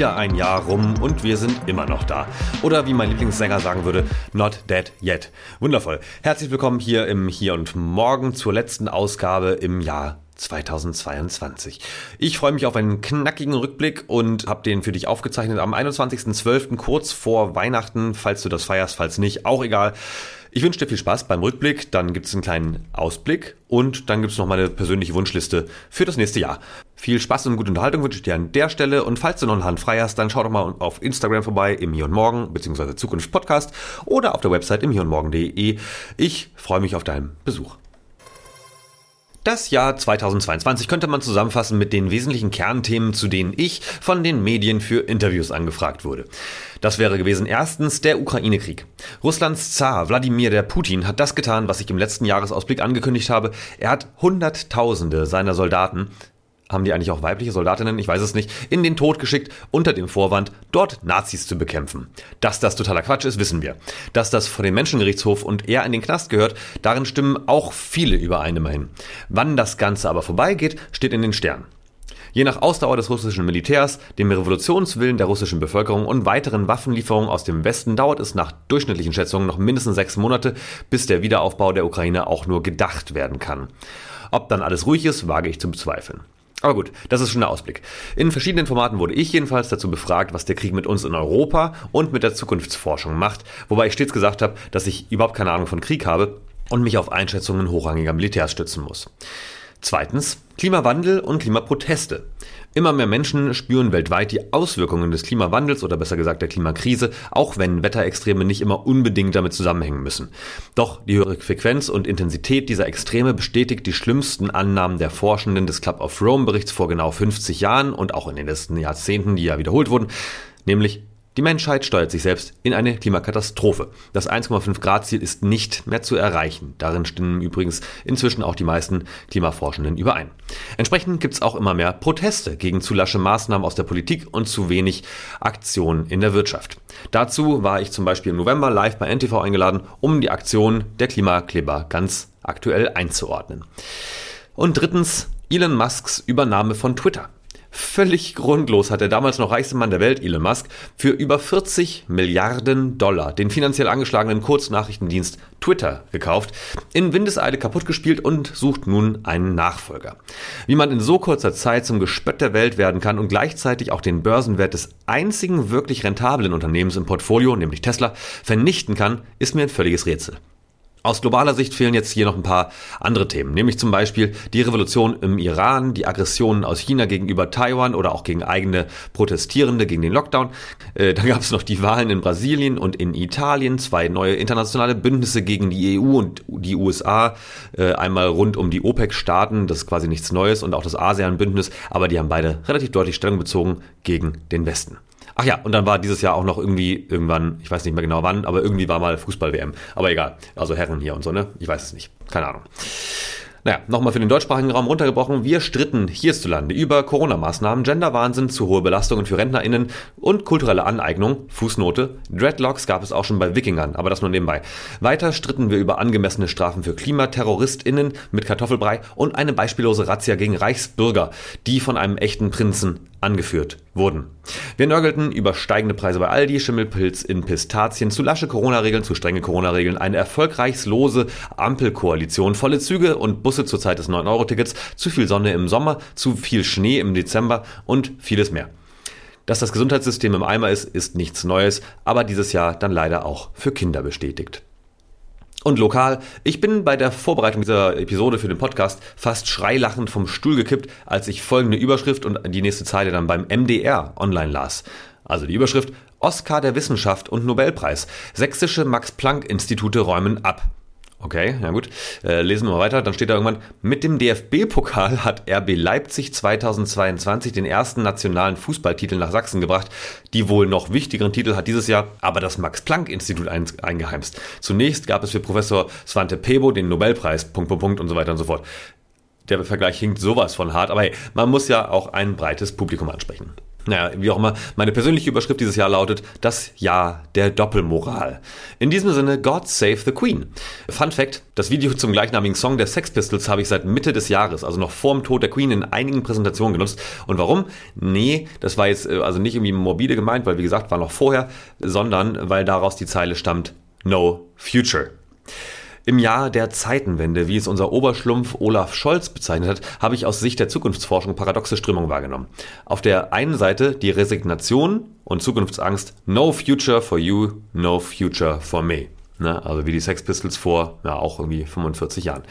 Wieder ein Jahr rum und wir sind immer noch da. Oder wie mein Lieblingssänger sagen würde, not dead yet. Wundervoll. Herzlich willkommen hier im Hier und Morgen zur letzten Ausgabe im Jahr 2022. Ich freue mich auf einen knackigen Rückblick und habe den für dich aufgezeichnet am 21.12. kurz vor Weihnachten, falls du das feierst, falls nicht, auch egal. Ich wünsche dir viel Spaß beim Rückblick, dann gibt es einen kleinen Ausblick und dann gibt es noch meine persönliche Wunschliste für das nächste Jahr. Viel Spaß und gute Unterhaltung wünsche ich dir an der Stelle und falls du noch eine Hand frei hast, dann schau doch mal auf Instagram vorbei im Hier und Morgen bzw. Zukunft Podcast oder auf der Website im Hier und Morgen.de. Ich freue mich auf deinen Besuch. Das Jahr 2022 könnte man zusammenfassen mit den wesentlichen Kernthemen, zu denen ich von den Medien für Interviews angefragt wurde. Das wäre gewesen erstens der Ukraine-Krieg. Russlands Zar Wladimir der Putin hat das getan, was ich im letzten Jahresausblick angekündigt habe. Er hat Hunderttausende seiner Soldaten haben die eigentlich auch weibliche Soldatinnen, ich weiß es nicht, in den Tod geschickt, unter dem Vorwand, dort Nazis zu bekämpfen. Dass das totaler Quatsch ist, wissen wir. Dass das vor dem Menschengerichtshof und er in den Knast gehört, darin stimmen auch viele überein immerhin. Wann das Ganze aber vorbeigeht, steht in den Sternen. Je nach Ausdauer des russischen Militärs, dem Revolutionswillen der russischen Bevölkerung und weiteren Waffenlieferungen aus dem Westen dauert es nach durchschnittlichen Schätzungen noch mindestens sechs Monate, bis der Wiederaufbau der Ukraine auch nur gedacht werden kann. Ob dann alles ruhig ist, wage ich zu bezweifeln. Aber gut, das ist schon der Ausblick. In verschiedenen Formaten wurde ich jedenfalls dazu befragt, was der Krieg mit uns in Europa und mit der Zukunftsforschung macht, wobei ich stets gesagt habe, dass ich überhaupt keine Ahnung von Krieg habe und mich auf Einschätzungen hochrangiger Militärs stützen muss. Zweitens Klimawandel und Klimaproteste. Immer mehr Menschen spüren weltweit die Auswirkungen des Klimawandels oder besser gesagt der Klimakrise, auch wenn Wetterextreme nicht immer unbedingt damit zusammenhängen müssen. Doch die höhere Frequenz und Intensität dieser Extreme bestätigt die schlimmsten Annahmen der Forschenden des Club of Rome Berichts vor genau 50 Jahren und auch in den letzten Jahrzehnten, die ja wiederholt wurden, nämlich die Menschheit steuert sich selbst in eine Klimakatastrophe. Das 1,5 Grad Ziel ist nicht mehr zu erreichen. Darin stimmen übrigens inzwischen auch die meisten Klimaforschenden überein. Entsprechend gibt es auch immer mehr Proteste gegen zu lasche Maßnahmen aus der Politik und zu wenig Aktion in der Wirtschaft. Dazu war ich zum Beispiel im November live bei NTV eingeladen, um die Aktion der Klimakleber ganz aktuell einzuordnen. Und drittens Elon Musks Übernahme von Twitter. Völlig grundlos hat der damals noch reichste Mann der Welt, Elon Musk, für über 40 Milliarden Dollar den finanziell angeschlagenen Kurznachrichtendienst Twitter gekauft, in Windeseile kaputtgespielt und sucht nun einen Nachfolger. Wie man in so kurzer Zeit zum Gespött der Welt werden kann und gleichzeitig auch den Börsenwert des einzigen wirklich rentablen Unternehmens im Portfolio, nämlich Tesla, vernichten kann, ist mir ein völliges Rätsel. Aus globaler Sicht fehlen jetzt hier noch ein paar andere Themen, nämlich zum Beispiel die Revolution im Iran, die Aggressionen aus China gegenüber Taiwan oder auch gegen eigene Protestierende gegen den Lockdown. Äh, da gab es noch die Wahlen in Brasilien und in Italien, zwei neue internationale Bündnisse gegen die EU und die USA, äh, einmal rund um die OPEC-Staaten, das ist quasi nichts Neues, und auch das ASEAN-Bündnis, aber die haben beide relativ deutlich Stellung bezogen gegen den Westen. Ach ja, und dann war dieses Jahr auch noch irgendwie irgendwann, ich weiß nicht mehr genau wann, aber irgendwie war mal Fußball-WM. Aber egal. Also Herren hier und so, ne? Ich weiß es nicht. Keine Ahnung. Naja, nochmal für den deutschsprachigen Raum runtergebrochen. Wir stritten hierzulande über Corona-Maßnahmen, Genderwahnsinn, zu hohe Belastungen für RentnerInnen und kulturelle Aneignung. Fußnote. Dreadlocks gab es auch schon bei Wikingern, aber das nur nebenbei. Weiter stritten wir über angemessene Strafen für KlimaterroristInnen mit Kartoffelbrei und eine beispiellose Razzia gegen Reichsbürger, die von einem echten Prinzen angeführt wurden. Wir nörgelten über steigende Preise bei Aldi, Schimmelpilz in Pistazien, zu lasche Corona-Regeln, zu strenge Corona-Regeln, eine erfolgreichslose Ampelkoalition, volle Züge und Busse zur Zeit des 9-Euro-Tickets, zu viel Sonne im Sommer, zu viel Schnee im Dezember und vieles mehr. Dass das Gesundheitssystem im Eimer ist, ist nichts Neues, aber dieses Jahr dann leider auch für Kinder bestätigt. Und lokal, ich bin bei der Vorbereitung dieser Episode für den Podcast fast schreilachend vom Stuhl gekippt, als ich folgende Überschrift und die nächste Zeile dann beim MDR online las. Also die Überschrift Oscar der Wissenschaft und Nobelpreis. Sächsische Max-Planck-Institute räumen ab. Okay, ja gut. Äh, lesen wir mal weiter. Dann steht da irgendwann, mit dem DFB-Pokal hat RB Leipzig 2022 den ersten nationalen Fußballtitel nach Sachsen gebracht. Die wohl noch wichtigeren Titel hat dieses Jahr aber das Max-Planck-Institut eingeheimst. Zunächst gab es für Professor Svante Pebo den Nobelpreis, Punkt, Punkt, Punkt und so weiter und so fort. Der Vergleich hinkt sowas von hart, aber hey, man muss ja auch ein breites Publikum ansprechen. Naja, wie auch immer, meine persönliche Überschrift dieses Jahr lautet Das Jahr der Doppelmoral. In diesem Sinne, God Save the Queen. Fun Fact, das Video zum gleichnamigen Song der Sex Pistols habe ich seit Mitte des Jahres, also noch vor dem Tod der Queen, in einigen Präsentationen genutzt. Und warum? Nee, das war jetzt äh, also nicht irgendwie morbide gemeint, weil wie gesagt, war noch vorher, sondern weil daraus die Zeile stammt No Future. Im Jahr der Zeitenwende, wie es unser Oberschlumpf Olaf Scholz bezeichnet hat, habe ich aus Sicht der Zukunftsforschung paradoxe Strömungen wahrgenommen. Auf der einen Seite die Resignation und Zukunftsangst, no future for you, no future for me. Ne? Also wie die Sex Pistols vor ja, auch irgendwie 45 Jahren.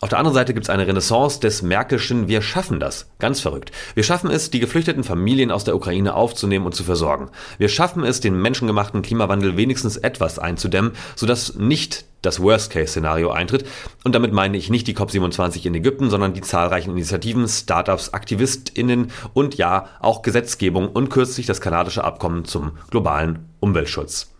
Auf der anderen Seite gibt es eine Renaissance des Merkelschen Wir schaffen das. Ganz verrückt. Wir schaffen es, die geflüchteten Familien aus der Ukraine aufzunehmen und zu versorgen. Wir schaffen es, den menschengemachten Klimawandel wenigstens etwas einzudämmen, sodass nicht das Worst-Case-Szenario eintritt. Und damit meine ich nicht die COP27 in Ägypten, sondern die zahlreichen Initiativen, Startups, AktivistInnen und ja, auch Gesetzgebung und kürzlich das kanadische Abkommen zum globalen Umweltschutz.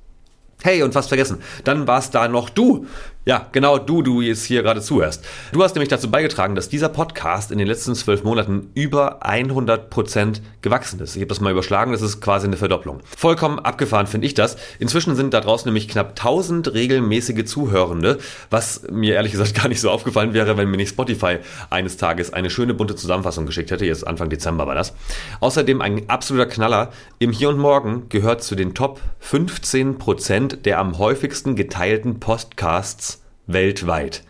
Hey, und fast vergessen, dann warst da noch du. Ja, genau du, du jetzt hier gerade zuhörst. Du hast nämlich dazu beigetragen, dass dieser Podcast in den letzten zwölf Monaten über 100 Prozent gewachsen ist. Ich habe das mal überschlagen, das ist quasi eine Verdopplung. Vollkommen abgefahren finde ich das. Inzwischen sind da draußen nämlich knapp 1000 regelmäßige Zuhörende, was mir ehrlich gesagt gar nicht so aufgefallen wäre, wenn mir nicht Spotify eines Tages eine schöne bunte Zusammenfassung geschickt hätte. Jetzt Anfang Dezember war das. Außerdem ein absoluter Knaller. Im Hier und Morgen gehört zu den Top 15 Prozent der am häufigsten geteilten Podcasts weltweit.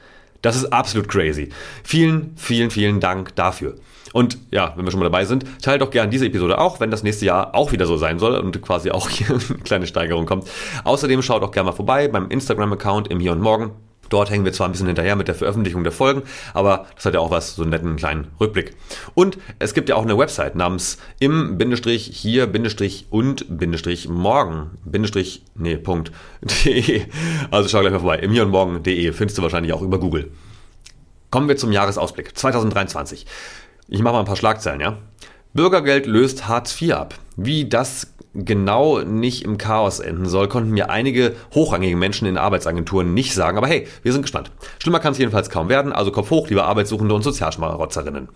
Das ist absolut crazy. Vielen, vielen, vielen Dank dafür. Und ja, wenn wir schon mal dabei sind, teilt doch gerne diese Episode auch, wenn das nächste Jahr auch wieder so sein soll und quasi auch hier eine kleine Steigerung kommt. Außerdem schaut auch gerne mal vorbei beim Instagram-Account im Hier und Morgen. Dort hängen wir zwar ein bisschen hinterher mit der Veröffentlichung der Folgen, aber das hat ja auch was, so einen netten kleinen Rückblick. Und es gibt ja auch eine Website namens im Bindestrich hier Bindestrich und Bindestrich morgen Bindestrich, nee, Punkt, de. Also schau gleich mal vorbei. Im hier und morgen.de findest du wahrscheinlich auch über Google. Kommen wir zum Jahresausblick 2023. Ich mache mal ein paar Schlagzeilen, ja. Bürgergeld löst Hartz IV ab. Wie das genau nicht im Chaos enden soll, konnten mir einige hochrangige Menschen in Arbeitsagenturen nicht sagen. Aber hey, wir sind gespannt. Schlimmer kann es jedenfalls kaum werden, also Kopf hoch, liebe Arbeitssuchende und Sozialschmarotzerinnen.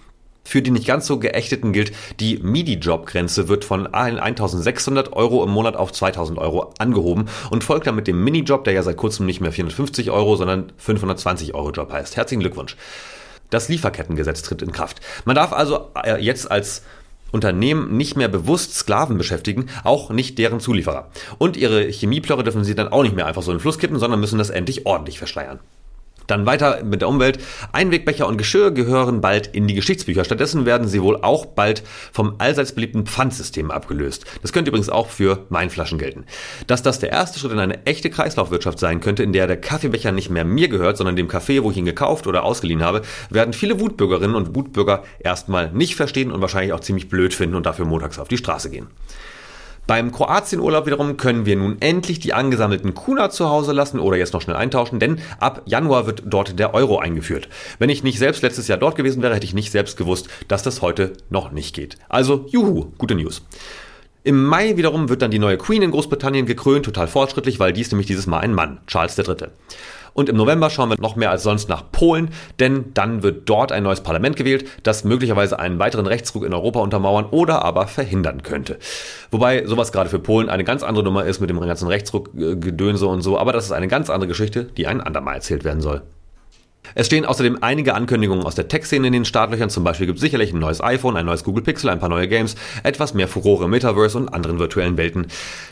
Für die nicht ganz so geächteten gilt, die MIDI-Job-Grenze wird von 1600 Euro im Monat auf 2000 Euro angehoben und folgt dann mit dem Minijob, der ja seit kurzem nicht mehr 450 Euro, sondern 520 Euro Job heißt. Herzlichen Glückwunsch. Das Lieferkettengesetz tritt in Kraft. Man darf also äh, jetzt als Unternehmen nicht mehr bewusst Sklaven beschäftigen, auch nicht deren Zulieferer. Und ihre Chemieplörre dürfen sie dann auch nicht mehr einfach so in den Fluss kippen, sondern müssen das endlich ordentlich verschleiern. Dann weiter mit der Umwelt. Einwegbecher und Geschirr gehören bald in die Geschichtsbücher. Stattdessen werden sie wohl auch bald vom allseits beliebten Pfandsystem abgelöst. Das könnte übrigens auch für Weinflaschen gelten. Dass das der erste Schritt in eine echte Kreislaufwirtschaft sein könnte, in der der Kaffeebecher nicht mehr mir gehört, sondern dem Café, wo ich ihn gekauft oder ausgeliehen habe, werden viele Wutbürgerinnen und Wutbürger erstmal nicht verstehen und wahrscheinlich auch ziemlich blöd finden und dafür montags auf die Straße gehen. Beim Kroatienurlaub wiederum können wir nun endlich die angesammelten Kuna zu Hause lassen oder jetzt noch schnell eintauschen, denn ab Januar wird dort der Euro eingeführt. Wenn ich nicht selbst letztes Jahr dort gewesen wäre, hätte ich nicht selbst gewusst, dass das heute noch nicht geht. Also, juhu, gute News. Im Mai wiederum wird dann die neue Queen in Großbritannien gekrönt, total fortschrittlich, weil dies nämlich dieses Mal ein Mann, Charles III. Und im November schauen wir noch mehr als sonst nach Polen, denn dann wird dort ein neues Parlament gewählt, das möglicherweise einen weiteren Rechtsruck in Europa untermauern oder aber verhindern könnte. Wobei sowas gerade für Polen eine ganz andere Nummer ist mit dem ganzen Rechtsruckgedönse und so, aber das ist eine ganz andere Geschichte, die ein andermal erzählt werden soll. Es stehen außerdem einige Ankündigungen aus der Tech-Szene in den Startlöchern. Zum Beispiel gibt es sicherlich ein neues iPhone, ein neues Google Pixel, ein paar neue Games, etwas mehr Furore im Metaverse und anderen virtuellen Welten.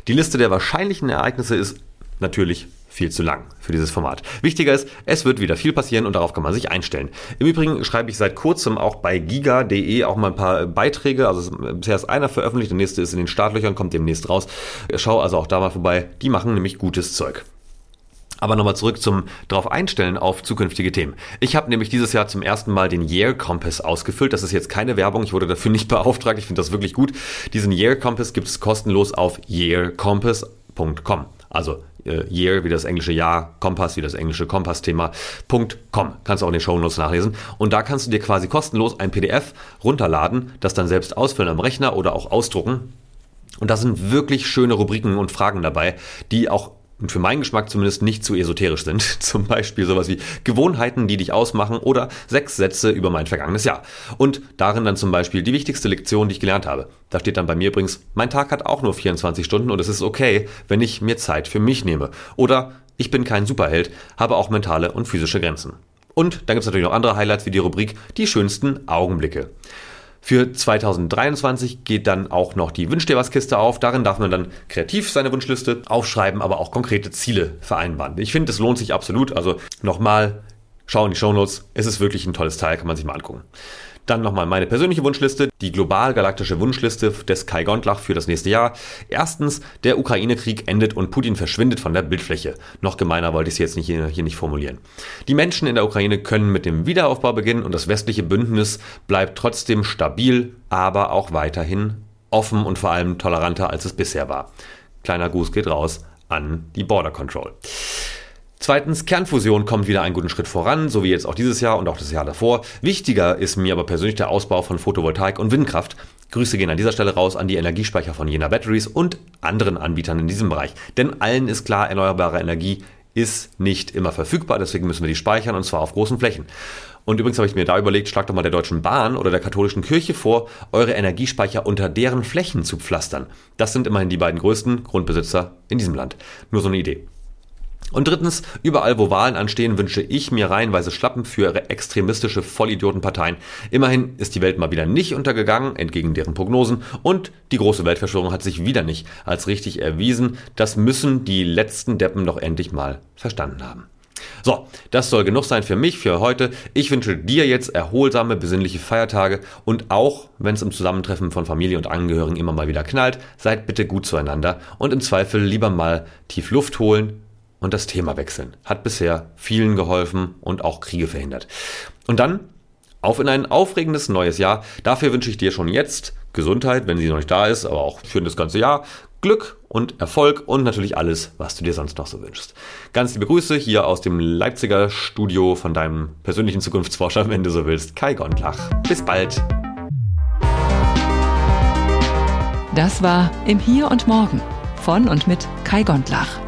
Die Liste der wahrscheinlichen Ereignisse ist natürlich viel zu lang für dieses Format. Wichtiger ist, es wird wieder viel passieren und darauf kann man sich einstellen. Im Übrigen schreibe ich seit kurzem auch bei giga.de auch mal ein paar Beiträge. Also bisher ist einer veröffentlicht, der nächste ist in den Startlöchern, kommt demnächst raus. Schau also auch da mal vorbei. Die machen nämlich gutes Zeug. Aber nochmal zurück zum drauf einstellen auf zukünftige Themen. Ich habe nämlich dieses Jahr zum ersten Mal den Year Compass ausgefüllt. Das ist jetzt keine Werbung, ich wurde dafür nicht beauftragt. Ich finde das wirklich gut. Diesen Year Compass gibt es kostenlos auf yearcompass.com. Also äh, Year wie das englische Jahr, Kompass wie das englische Kompass-Thema. Kannst du auch in den Shownotes nachlesen. Und da kannst du dir quasi kostenlos ein PDF runterladen, das dann selbst ausfüllen am Rechner oder auch ausdrucken. Und da sind wirklich schöne Rubriken und Fragen dabei, die auch und für meinen Geschmack zumindest nicht zu esoterisch sind. Zum Beispiel sowas wie Gewohnheiten, die dich ausmachen oder sechs Sätze über mein vergangenes Jahr. Und darin dann zum Beispiel die wichtigste Lektion, die ich gelernt habe. Da steht dann bei mir übrigens, mein Tag hat auch nur 24 Stunden und es ist okay, wenn ich mir Zeit für mich nehme. Oder ich bin kein Superheld, habe auch mentale und physische Grenzen. Und dann gibt es natürlich noch andere Highlights wie die Rubrik Die schönsten Augenblicke. Für 2023 geht dann auch noch die Wünsch dir was Kiste auf. Darin darf man dann kreativ seine Wunschliste aufschreiben, aber auch konkrete Ziele vereinbaren. Ich finde, es lohnt sich absolut. Also nochmal, schau in die Shownotes. Es ist wirklich ein tolles Teil, kann man sich mal angucken. Dann nochmal meine persönliche Wunschliste, die global-galaktische Wunschliste des Kai Gondlach für das nächste Jahr. Erstens, der Ukraine-Krieg endet und Putin verschwindet von der Bildfläche. Noch gemeiner wollte ich es jetzt nicht hier, hier nicht formulieren. Die Menschen in der Ukraine können mit dem Wiederaufbau beginnen und das westliche Bündnis bleibt trotzdem stabil, aber auch weiterhin offen und vor allem toleranter, als es bisher war. Kleiner Gruß geht raus an die Border Control. Zweitens, Kernfusion kommt wieder einen guten Schritt voran, so wie jetzt auch dieses Jahr und auch das Jahr davor. Wichtiger ist mir aber persönlich der Ausbau von Photovoltaik und Windkraft. Grüße gehen an dieser Stelle raus an die Energiespeicher von Jena Batteries und anderen Anbietern in diesem Bereich. Denn allen ist klar, erneuerbare Energie ist nicht immer verfügbar, deswegen müssen wir die speichern und zwar auf großen Flächen. Und übrigens habe ich mir da überlegt, schlag doch mal der Deutschen Bahn oder der katholischen Kirche vor, eure Energiespeicher unter deren Flächen zu pflastern. Das sind immerhin die beiden größten Grundbesitzer in diesem Land. Nur so eine Idee. Und drittens, überall wo Wahlen anstehen, wünsche ich mir reihenweise Schlappen für extremistische Vollidiotenparteien. Immerhin ist die Welt mal wieder nicht untergegangen, entgegen deren Prognosen, und die große Weltverschwörung hat sich wieder nicht als richtig erwiesen. Das müssen die letzten Deppen doch endlich mal verstanden haben. So, das soll genug sein für mich, für heute. Ich wünsche dir jetzt erholsame, besinnliche Feiertage und auch, wenn es im Zusammentreffen von Familie und Angehörigen immer mal wieder knallt, seid bitte gut zueinander und im Zweifel lieber mal tief Luft holen, und das Thema wechseln. Hat bisher vielen geholfen und auch Kriege verhindert. Und dann auf in ein aufregendes neues Jahr. Dafür wünsche ich dir schon jetzt Gesundheit, wenn sie noch nicht da ist, aber auch für das ganze Jahr. Glück und Erfolg und natürlich alles, was du dir sonst noch so wünschst. Ganz liebe Grüße hier aus dem Leipziger Studio von deinem persönlichen Zukunftsforscher, wenn du so willst, Kai Gondlach. Bis bald. Das war im Hier und Morgen von und mit Kai Gondlach.